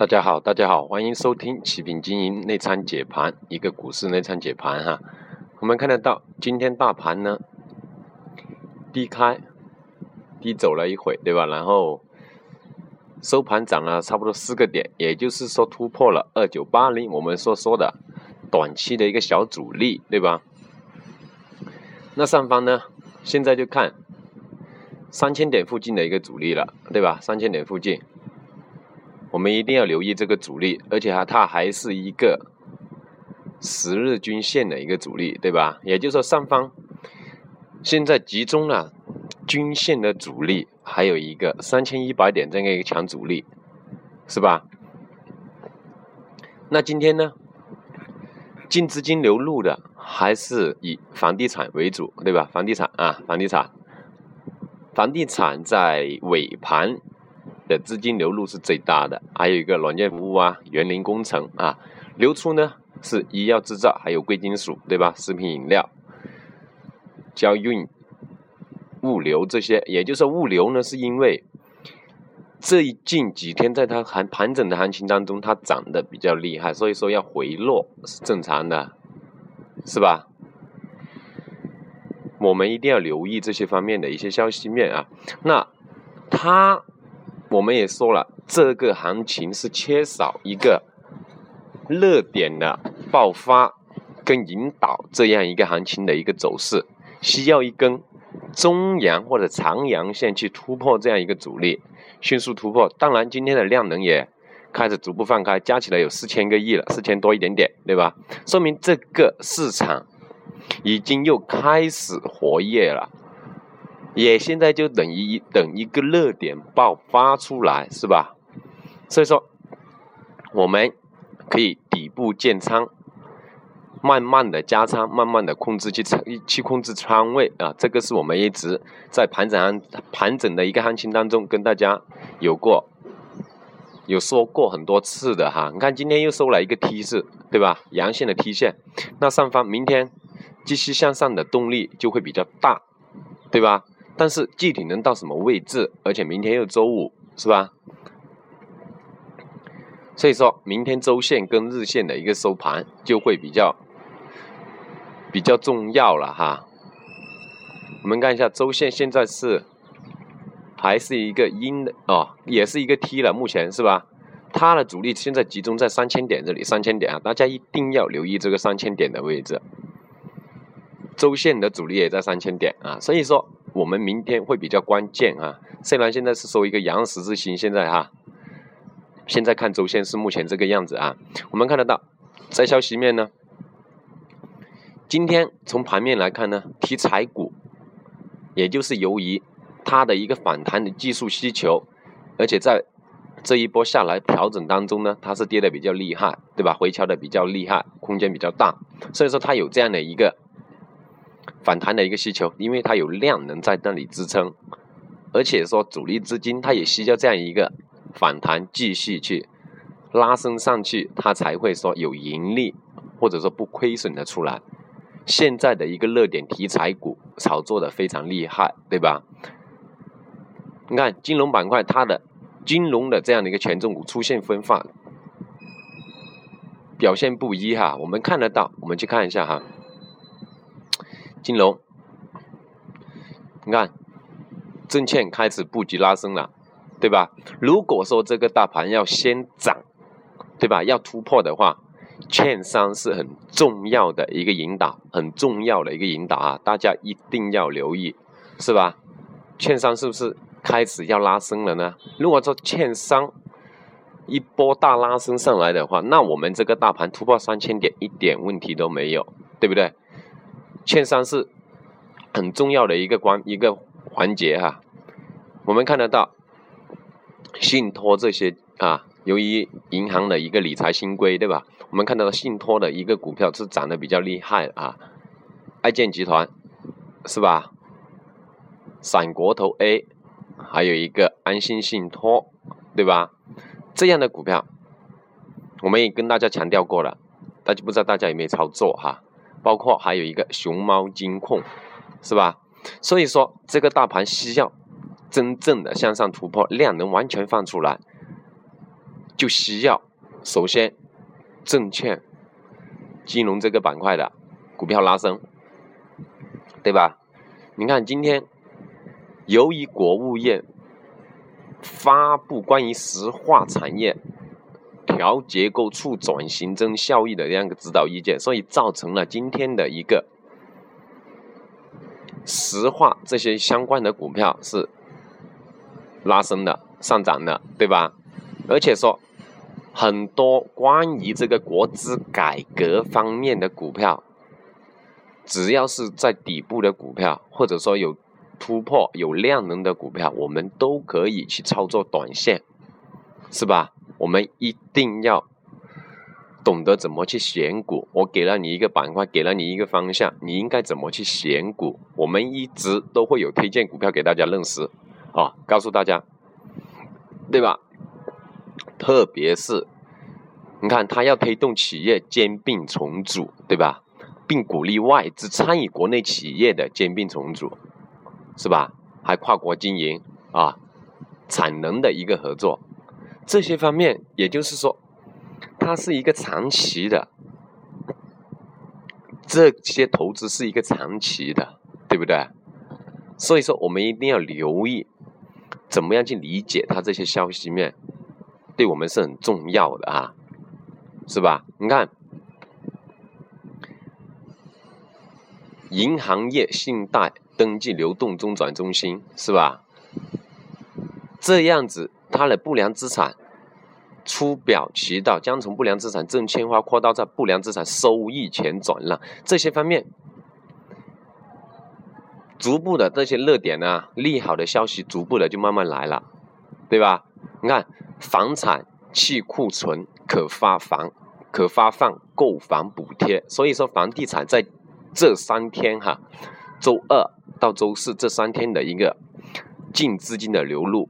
大家好，大家好，欢迎收听启平经营内参解盘，一个股市内参解盘哈。我们看得到，今天大盘呢低开低走了一会，对吧？然后收盘涨了差不多四个点，也就是说突破了二九八零，我们所说的短期的一个小阻力，对吧？那上方呢，现在就看三千点附近的一个阻力了，对吧？三千点附近。我们一定要留意这个阻力，而且哈，它还是一个十日均线的一个阻力，对吧？也就是说，上方现在集中了均线的阻力，还有一个三千一百点这样一个强阻力，是吧？那今天呢，净资金流入的还是以房地产为主，对吧？房地产啊，房地产，房地产在尾盘。的资金流入是最大的，还有一个软件服务啊、园林工程啊，流出呢是医药制造，还有贵金属，对吧？食品饮料、交运、物流这些，也就是物流呢，是因为最近几天在它盘盘整的行情当中，它涨得比较厉害，所以说要回落是正常的，是吧？我们一定要留意这些方面的一些消息面啊，那它。我们也说了，这个行情是缺少一个热点的爆发跟引导这样一个行情的一个走势，需要一根中阳或者长阳线去突破这样一个阻力，迅速突破。当然，今天的量能也开始逐步放开，加起来有四千个亿了，四千多一点点，对吧？说明这个市场已经又开始活跃了。也现在就等于等一个热点爆发出来，是吧？所以说，我们可以底部建仓，慢慢的加仓，慢慢的控制去去控制仓位啊。这个是我们一直在盘整盘整的一个行情当中跟大家有过有说过很多次的哈。你看今天又收了一个 T 字，对吧？阳线的 T 线，那上方明天继续向上的动力就会比较大，对吧？但是具体能到什么位置？而且明天又周五，是吧？所以说明天周线跟日线的一个收盘就会比较比较重要了哈。我们看一下周线，现在是还是一个阴的哦，也是一个 T 了，目前是吧？它的主力现在集中在三千点这里，三千点啊，大家一定要留意这个三千点的位置。周线的主力也在三千点啊，所以说。我们明天会比较关键啊，虽然现在是收一个阳十字星，现在哈，现在看周线是目前这个样子啊。我们看得到，在消息面呢，今天从盘面来看呢，题材股，也就是由于它的一个反弹的技术需求，而且在这一波下来调整当中呢，它是跌的比较厉害，对吧？回调的比较厉害，空间比较大，所以说它有这样的一个。反弹的一个需求，因为它有量能在那里支撑，而且说主力资金它也需要这样一个反弹继续去拉升上去，它才会说有盈利或者说不亏损的出来。现在的一个热点题材股炒作的非常厉害，对吧？你看金融板块它的金融的这样的一个权重股出现分化，表现不一哈。我们看得到，我们去看一下哈。金融，你看，证券开始布局拉升了，对吧？如果说这个大盘要先涨，对吧？要突破的话，券商是很重要的一个引导，很重要的一个引导啊！大家一定要留意，是吧？券商是不是开始要拉升了呢？如果说券商一波大拉升上来的话，那我们这个大盘突破三千点一点问题都没有，对不对？券商是很重要的一个关一个环节哈，我们看得到信托这些啊，由于银行的一个理财新规，对吧？我们看到信托的一个股票是涨得比较厉害啊，爱建集团是吧？闪国投 A，还有一个安心信托，对吧？这样的股票，我们也跟大家强调过了，大家不知道大家有没有操作哈？包括还有一个熊猫金控，是吧？所以说这个大盘需要真正的向上突破，量能完全放出来，就需要首先证券、金融这个板块的股票拉升，对吧？你看今天，由于国务院发布关于石化产业调结构、促转型增效益的这样一个指导意见，所以造成了今天的一个石化这些相关的股票是拉升的、上涨的，对吧？而且说。很多关于这个国资改革方面的股票，只要是在底部的股票，或者说有突破、有量能的股票，我们都可以去操作短线，是吧？我们一定要懂得怎么去选股。我给了你一个板块，给了你一个方向，你应该怎么去选股？我们一直都会有推荐股票给大家认识，啊，告诉大家，对吧？特别是，你看他要推动企业兼并重组，对吧？并鼓励外资参与国内企业的兼并重组，是吧？还跨国经营啊，产能的一个合作，这些方面，也就是说，它是一个长期的，这些投资是一个长期的，对不对？所以说，我们一定要留意，怎么样去理解它这些消息面。对我们是很重要的啊，是吧？你看，银行业信贷登记流动中转中心是吧？这样子，它的不良资产出表渠道将从不良资产证券化扩大到不良资产收益权转让这些方面，逐步的这些热点呢，利好的消息逐步的就慢慢来了，对吧？你看。房产去库存可发房可发放购房补贴，所以说房地产在这三天哈，周二到周四这三天的一个净资金的流入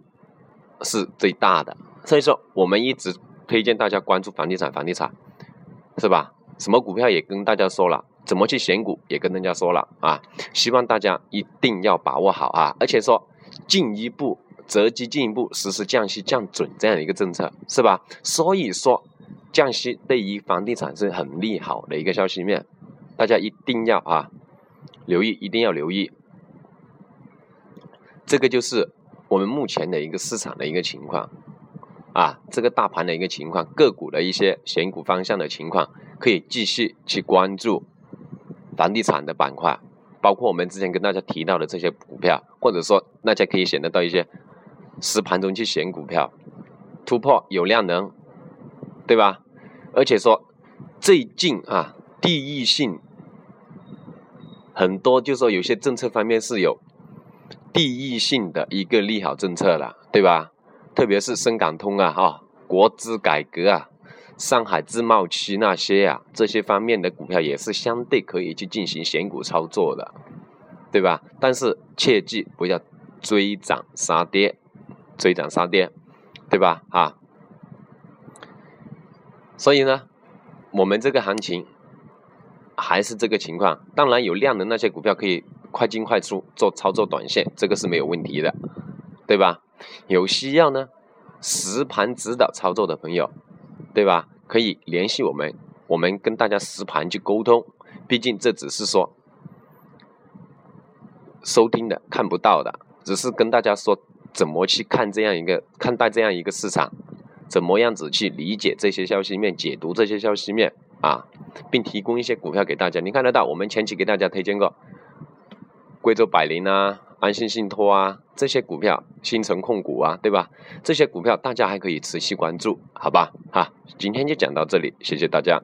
是最大的，所以说我们一直推荐大家关注房地产，房地产是吧？什么股票也跟大家说了，怎么去选股也跟大家说了啊，希望大家一定要把握好啊，而且说进一步。择机进一步实施降息降准这样一个政策，是吧？所以说，降息对于房地产是很利好的一个消息面，大家一定要啊留意，一定要留意。这个就是我们目前的一个市场的一个情况啊，这个大盘的一个情况，个股的一些选股方向的情况，可以继续去关注房地产的板块，包括我们之前跟大家提到的这些股票，或者说大家可以选得到一些。实盘中去选股票，突破有量能，对吧？而且说最近啊，地域性很多，就说有些政策方面是有地域性的一个利好政策了，对吧？特别是深港通啊，哈，国资改革啊，上海自贸区那些啊，这些方面的股票也是相对可以去进行选股操作的，对吧？但是切记不要追涨杀跌。追涨杀跌，对吧？啊，所以呢，我们这个行情还是这个情况。当然有量的那些股票可以快进快出做操作短线，这个是没有问题的，对吧？有需要呢，实盘指导操作的朋友，对吧？可以联系我们，我们跟大家实盘去沟通。毕竟这只是说收听的看不到的，只是跟大家说。怎么去看这样一个看待这样一个市场？怎么样子去理解这些消息面、解读这些消息面啊，并提供一些股票给大家？你看得到，我们前期给大家推荐过贵州百灵啊、安信信托啊这些股票，新城控股啊，对吧？这些股票大家还可以持续关注，好吧？哈，今天就讲到这里，谢谢大家。